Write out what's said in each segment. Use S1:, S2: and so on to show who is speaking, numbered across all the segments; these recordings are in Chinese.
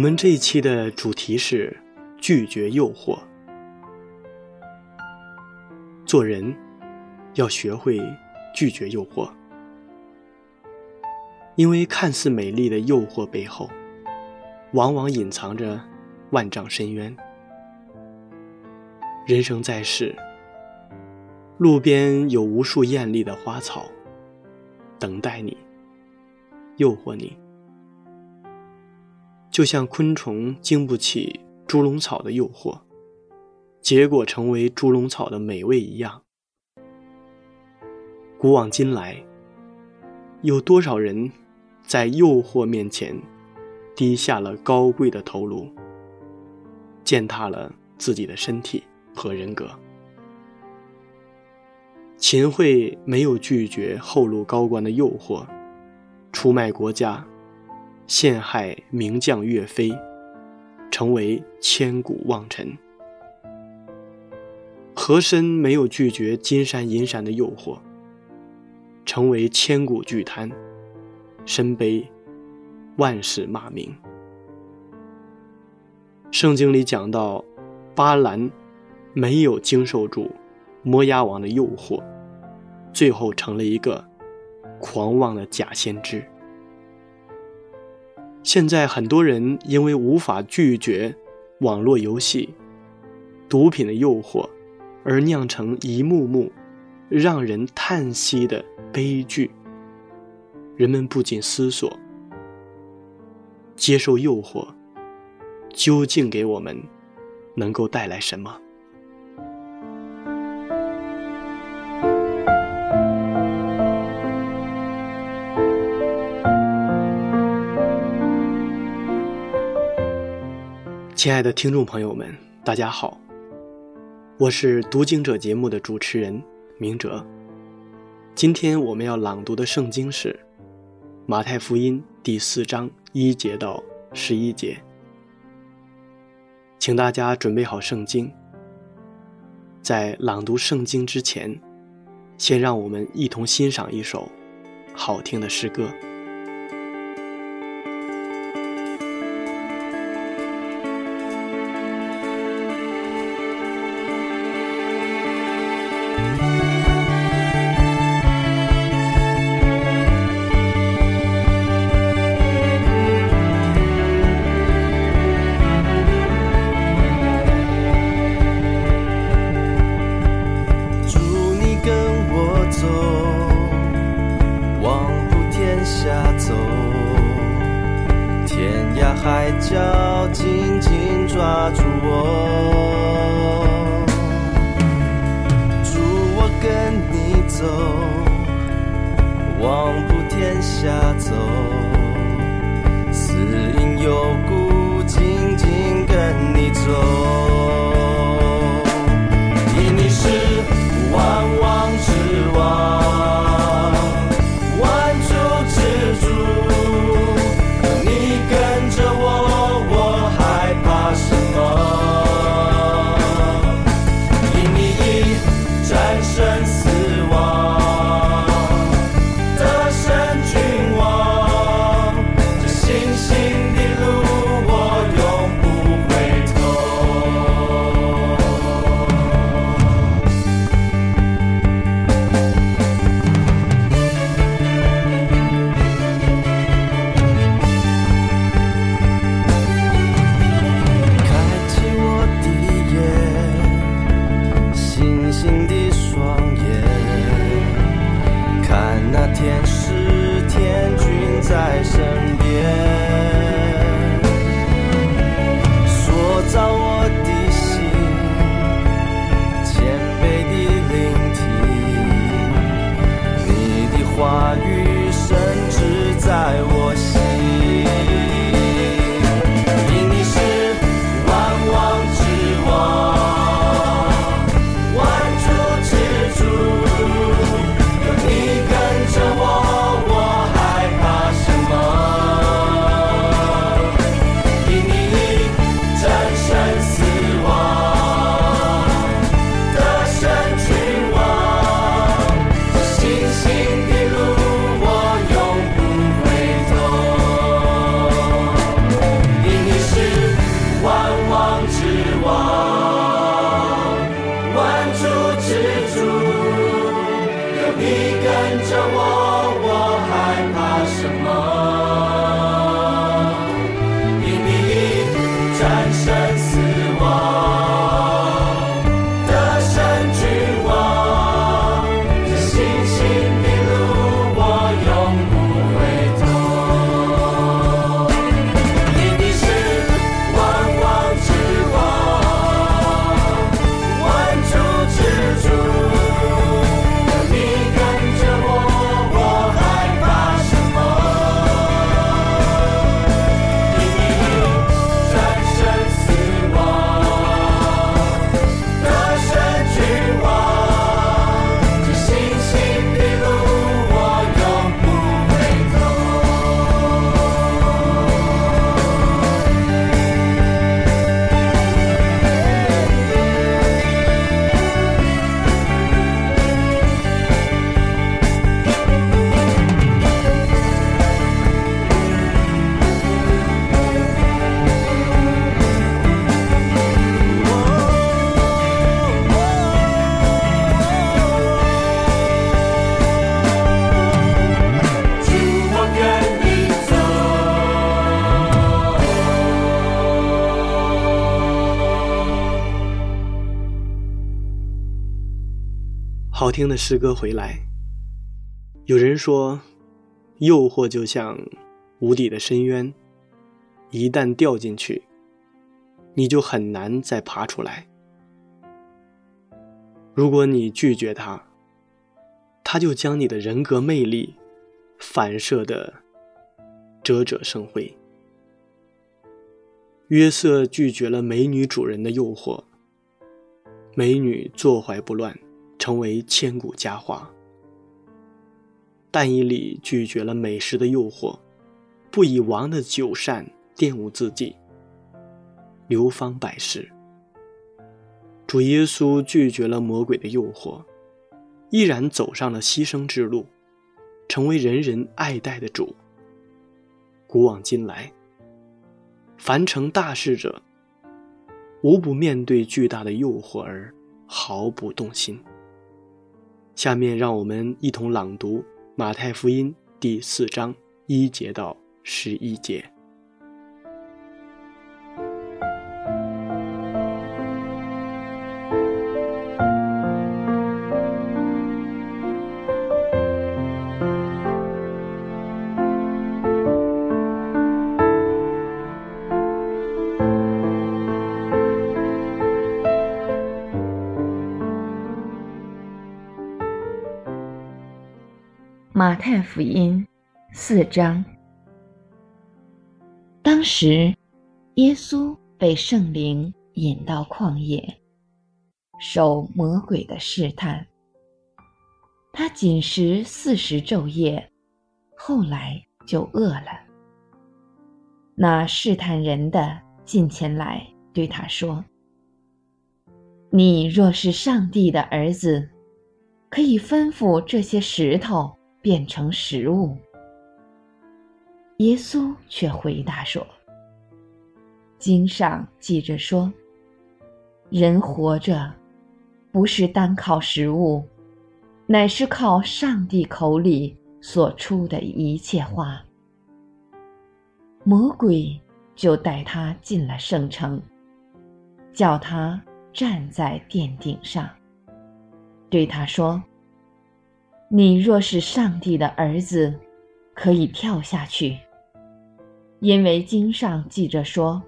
S1: 我们这一期的主题是拒绝诱惑。做人要学会拒绝诱惑，因为看似美丽的诱惑背后，往往隐藏着万丈深渊。人生在世，路边有无数艳丽的花草，等待你，诱惑你。就像昆虫经不起猪笼草的诱惑，结果成为猪笼草的美味一样。古往今来，有多少人在诱惑面前低下了高贵的头颅，践踏了自己的身体和人格？秦桧没有拒绝后路高官的诱惑，出卖国家。陷害名将岳飞，成为千古妄臣。和珅没有拒绝金山银山的诱惑，成为千古巨贪，身背万世骂名。圣经里讲到，巴兰没有经受住摩押王的诱惑，最后成了一个狂妄的假先知。现在很多人因为无法拒绝网络游戏、毒品的诱惑，而酿成一幕幕让人叹息的悲剧。人们不禁思索：接受诱惑究竟给我们能够带来什么？亲爱的听众朋友们，大家好，我是读经者节目的主持人明哲。今天我们要朗读的圣经是《马太福音》第四章一节到十一节，请大家准备好圣经。在朗读圣经之前，先让我们一同欣赏一首好听的诗歌。
S2: 下走，似隐又孤。
S1: 好听的诗歌回来。有人说，诱惑就像无底的深渊，一旦掉进去，你就很难再爬出来。如果你拒绝它，它就将你的人格魅力反射的折折生辉。约瑟拒绝了美女主人的诱惑，美女坐怀不乱，成为千古佳话。但以理拒绝了美食的诱惑，不以王的酒膳玷污自己，流芳百世。主耶稣拒绝了魔鬼的诱惑，毅然走上了牺牲之路，成为人人爱戴的主。古往今来，凡成大事者，无不面对巨大的诱惑而毫不动心。下面让我们一同朗读马太福音第四章一节到十一节。
S3: 太福音四章。当时，耶稣被圣灵引到旷野，受魔鬼的试探。他禁食四十昼夜，后来就饿了。那试探人的近前来对他说：“你若是上帝的儿子，可以吩咐这些石头。”变成食物。耶稣却回答说：“经上记着说，人活着，不是单靠食物，乃是靠上帝口里所出的一切话。”魔鬼就带他进了圣城，叫他站在殿顶上，对他说。你若是上帝的儿子，可以跳下去，因为经上记着说，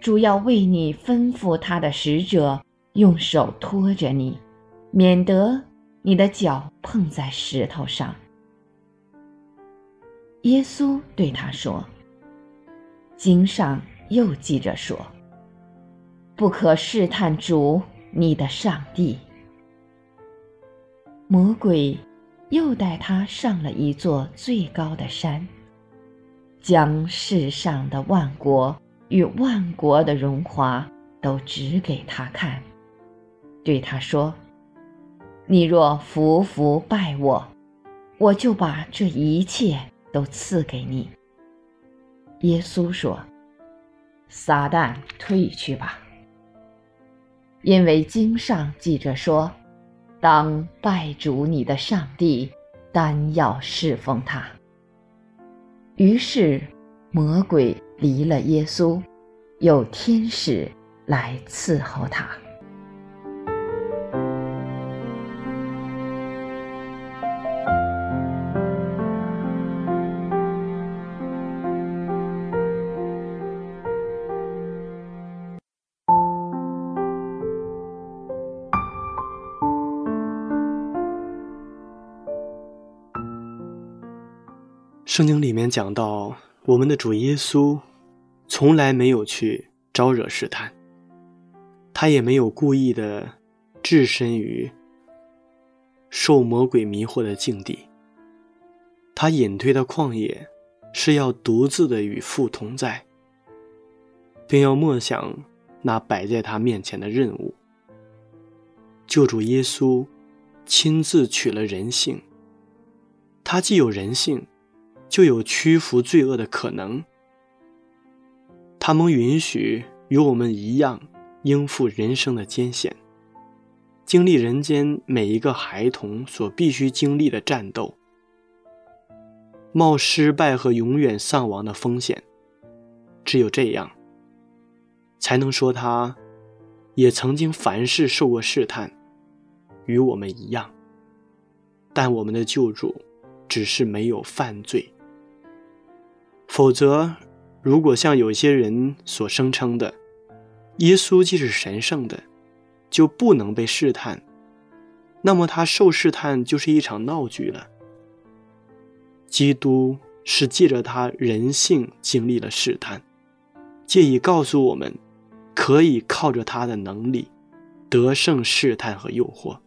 S3: 主要为你吩咐他的使者用手托着你，免得你的脚碰在石头上。耶稣对他说：“经上又记着说，不可试探主你的上帝。”魔鬼又带他上了一座最高的山，将世上的万国与万国的荣华都指给他看，对他说：“你若服服拜我，我就把这一切都赐给你。”耶稣说：“撒旦退去吧，因为经上记着说。”当拜主你的上帝，单要侍奉他。于是，魔鬼离了耶稣，有天使来伺候他。
S1: 圣经里面讲到，我们的主耶稣从来没有去招惹试探，他也没有故意的置身于受魔鬼迷惑的境地。他隐退到旷野，是要独自的与父同在，并要默想那摆在他面前的任务。救主耶稣亲自取了人性，他既有人性。就有屈服罪恶的可能。他们允许与我们一样应付人生的艰险，经历人间每一个孩童所必须经历的战斗，冒失败和永远丧亡的风险。只有这样，才能说他也曾经凡事受过试探，与我们一样。但我们的救主只是没有犯罪。否则，如果像有些人所声称的，耶稣既是神圣的，就不能被试探，那么他受试探就是一场闹剧了。基督是借着他人性经历了试探，借以告诉我们，可以靠着他的能力得胜试探和诱惑。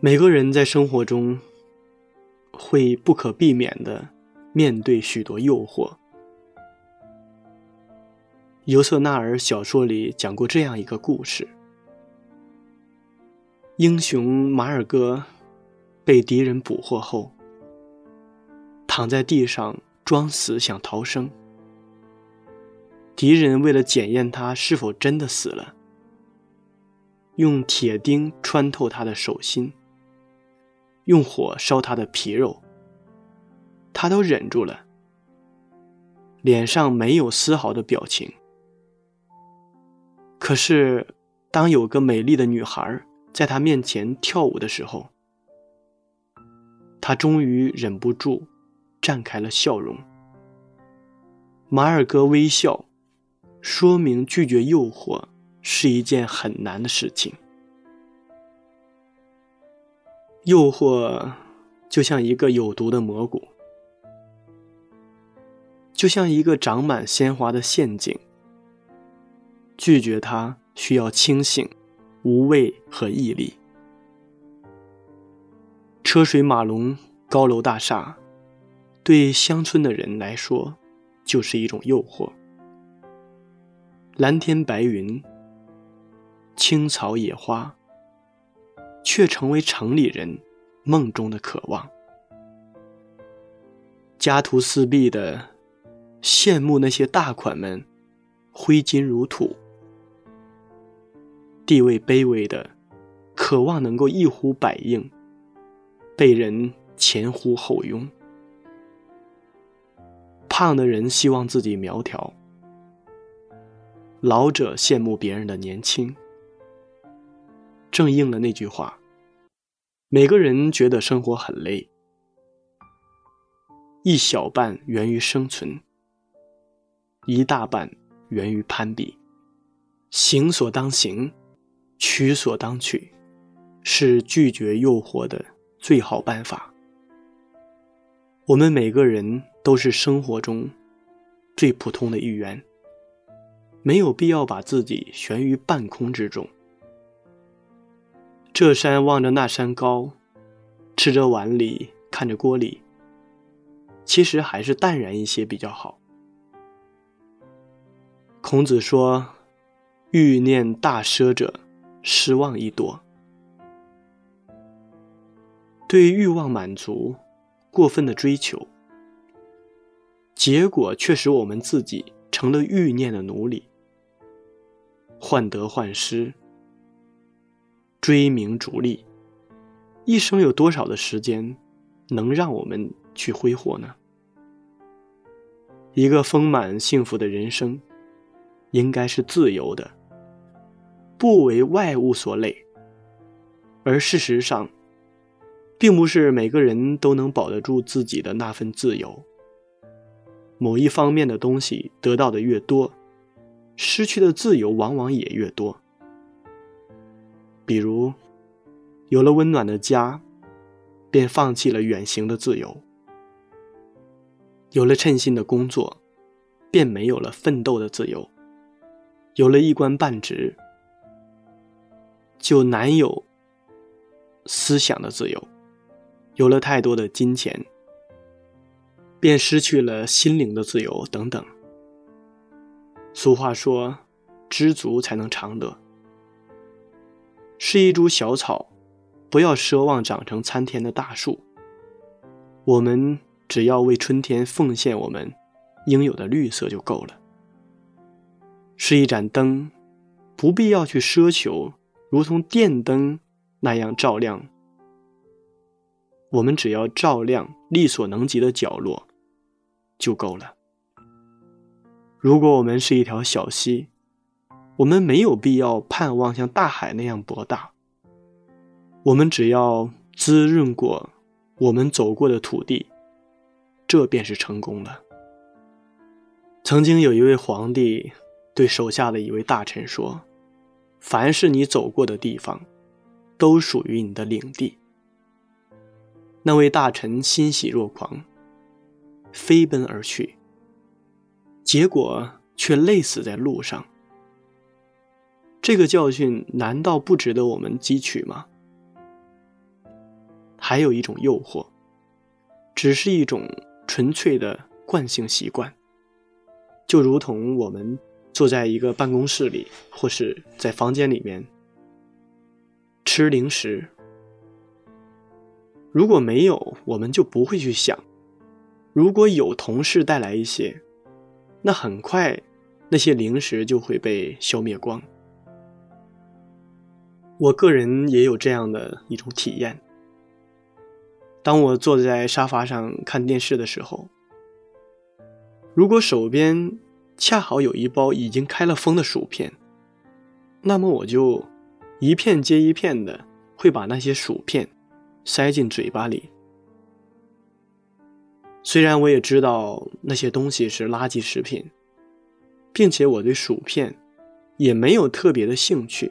S1: 每个人在生活中会不可避免的。面对许多诱惑，尤瑟纳尔小说里讲过这样一个故事：英雄马尔戈被敌人捕获后，躺在地上装死想逃生。敌人为了检验他是否真的死了，用铁钉穿透他的手心，用火烧他的皮肉。他都忍住了，脸上没有丝毫的表情。可是，当有个美丽的女孩在他面前跳舞的时候，他终于忍不住绽开了笑容。马尔戈微笑，说明拒绝诱惑是一件很难的事情。诱惑就像一个有毒的蘑菇。就像一个长满鲜花的陷阱，拒绝它需要清醒、无畏和毅力。车水马龙、高楼大厦，对乡村的人来说就是一种诱惑；蓝天白云、青草野花，却成为城里人梦中的渴望。家徒四壁的。羡慕那些大款们，挥金如土；地位卑微的，渴望能够一呼百应，被人前呼后拥；胖的人希望自己苗条；老者羡慕别人的年轻。正应了那句话：每个人觉得生活很累，一小半源于生存。一大半源于攀比，行所当行，取所当取，是拒绝诱惑的最好办法。我们每个人都是生活中最普通的一员，没有必要把自己悬于半空之中。这山望着那山高，吃着碗里看着锅里，其实还是淡然一些比较好。孔子说：“欲念大奢者，失望亦多。”对欲望满足、过分的追求，结果却使我们自己成了欲念的奴隶，患得患失，追名逐利，一生有多少的时间能让我们去挥霍呢？一个丰满幸福的人生，应该是自由的，不为外物所累。而事实上，并不是每个人都能保得住自己的那份自由。某一方面的东西得到的越多，失去的自由往往也越多。比如，有了温暖的家，便放弃了远行的自由；有了称心的工作，便没有了奋斗的自由；有了一官半职，就难有思想的自由；有了太多的金钱。便失去了心灵的自由，等等。俗话说：“知足才能常乐。”是一株小草，不要奢望长成参天的大树。我们只要为春天奉献我们应有的绿色就够了。是一盏灯，不必要去奢求如同电灯那样照亮。我们只要照亮力所能及的角落。就够了。如果我们是一条小溪，我们没有必要盼望像大海那样博大。我们只要滋润过我们走过的土地，这便是成功了。曾经有一位皇帝对手下的一位大臣说：“凡是你走过的地方，都属于你的领地。”那位大臣欣喜若狂。飞奔而去，结果却累死在路上。这个教训难道不值得我们汲取吗？还有一种诱惑，只是一种纯粹的惯性习惯，就如同我们坐在一个办公室里，或是在房间里面吃零食。如果没有，我们就不会去想。如果有同事带来一些，那很快那些零食就会被消灭光。我个人也有这样的一种体验。当我坐在沙发上看电视的时候，如果手边恰好有一包已经开了封的薯片，那么我就一片接一片的会把那些薯片塞进嘴巴里。虽然我也知道那些东西是垃圾食品，并且我对薯片也没有特别的兴趣，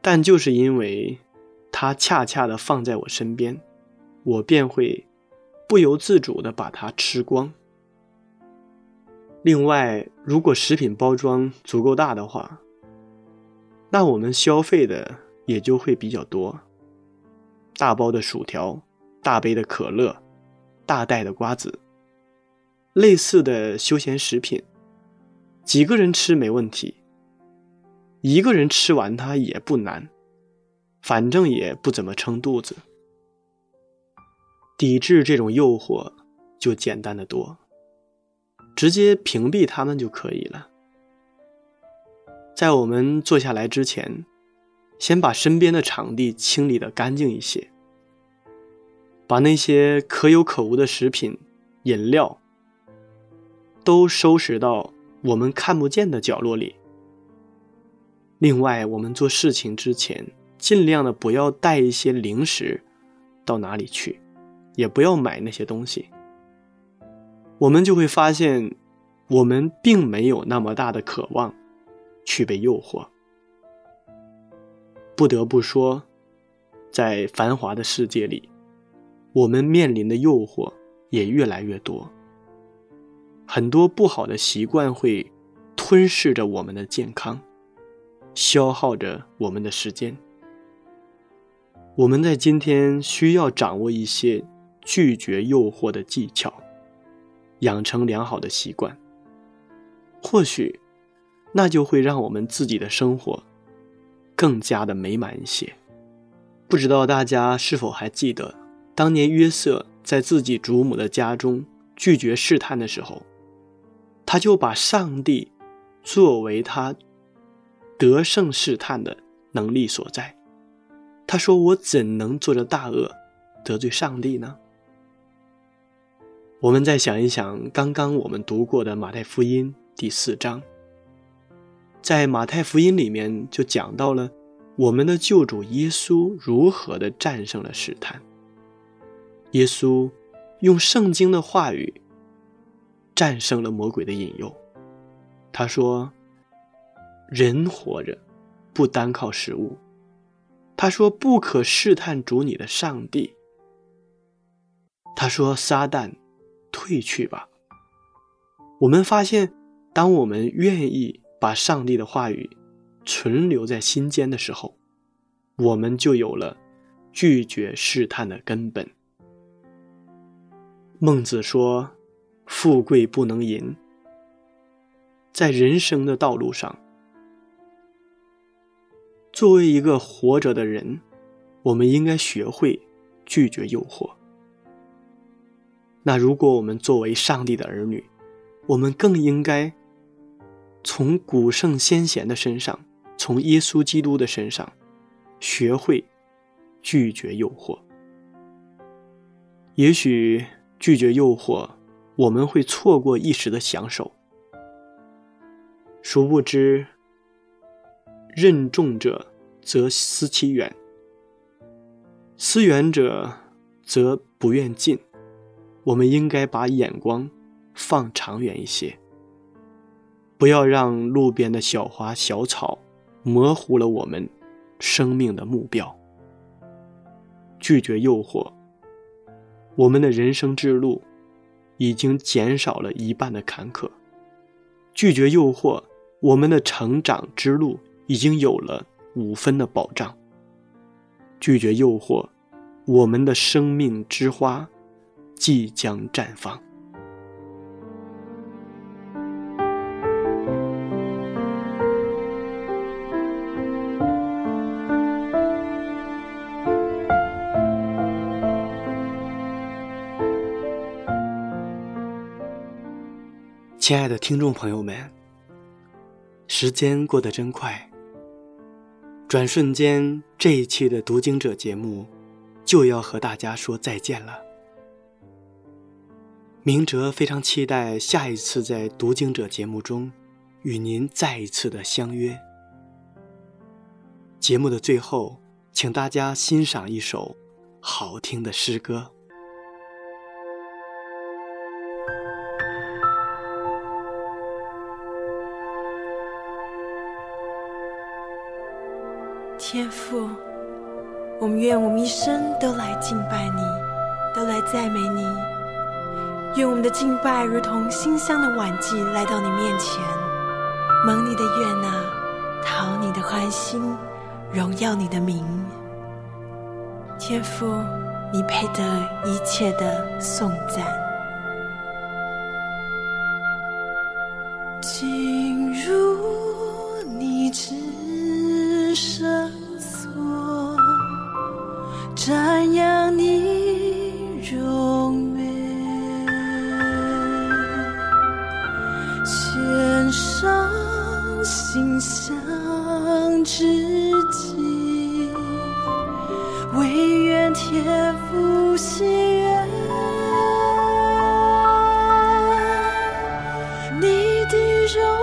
S1: 但就是因为它恰恰的放在我身边，我便会不由自主的把它吃光。另外，如果食品包装足够大的话，那我们消费的也就会比较多，大包的薯条，大杯的可乐。大袋的瓜子，类似的休闲食品，几个人吃没问题，一个人吃完它也不难，反正也不怎么撑肚子。抵制这种诱惑就简单的多，直接屏蔽他们就可以了。在我们坐下来之前，先把身边的场地清理的干净一些。把那些可有可无的食品、饮料都收拾到我们看不见的角落里。另外，我们做事情之前，尽量的不要带一些零食到哪里去，也不要买那些东西。我们就会发现，我们并没有那么大的渴望去被诱惑。不得不说，在繁华的世界里。我们面临的诱惑也越来越多，很多不好的习惯会吞噬着我们的健康，消耗着我们的时间。我们在今天需要掌握一些拒绝诱惑的技巧，养成良好的习惯。或许，那就会让我们自己的生活更加的美满一些。不知道大家是否还记得？当年约瑟在自己祖母的家中拒绝试探的时候，他就把上帝作为他得胜试探的能力所在。他说：“我怎能做着大恶，得罪上帝呢？”我们再想一想，刚刚我们读过的马太福音第四章，在马太福音里面就讲到了我们的救主耶稣如何的战胜了试探。耶稣用圣经的话语战胜了魔鬼的引诱。他说：“人活着不单靠食物。”他说：“不可试探主你的上帝。”他说：“撒旦，退去吧。”我们发现，当我们愿意把上帝的话语存留在心间的时候，我们就有了拒绝试探的根本。孟子说：“富贵不能淫。”在人生的道路上，作为一个活着的人，我们应该学会拒绝诱惑。那如果我们作为上帝的儿女，我们更应该从古圣先贤的身上，从耶稣基督的身上，学会拒绝诱惑。也许拒绝诱惑，我们会错过一时的享受。殊不知，任重者则思其远，思远者则不愿近。我们应该把眼光放长远一些，不要让路边的小花小草模糊了我们生命的目标。拒绝诱惑，我们的人生之路已经减少了一半的坎坷。拒绝诱惑。我们的成长之路已经有了五分的保障。拒绝诱惑，我们的生命之花即将绽放。亲爱的听众朋友们。时间过得真快，转瞬间，这一期的读经者节目就要和大家说再见了。明哲非常期待下一次在读经者节目中与您再一次的相约。节目的最后，请大家欣赏一首好听的诗歌。
S4: 天父，我们愿我们一生都来敬拜你，都来赞美你。愿我们的敬拜如同馨香的晚祭来到你面前，蒙你的悦纳，讨你的欢心，荣耀你的名。天父，你配得一切的颂赞。你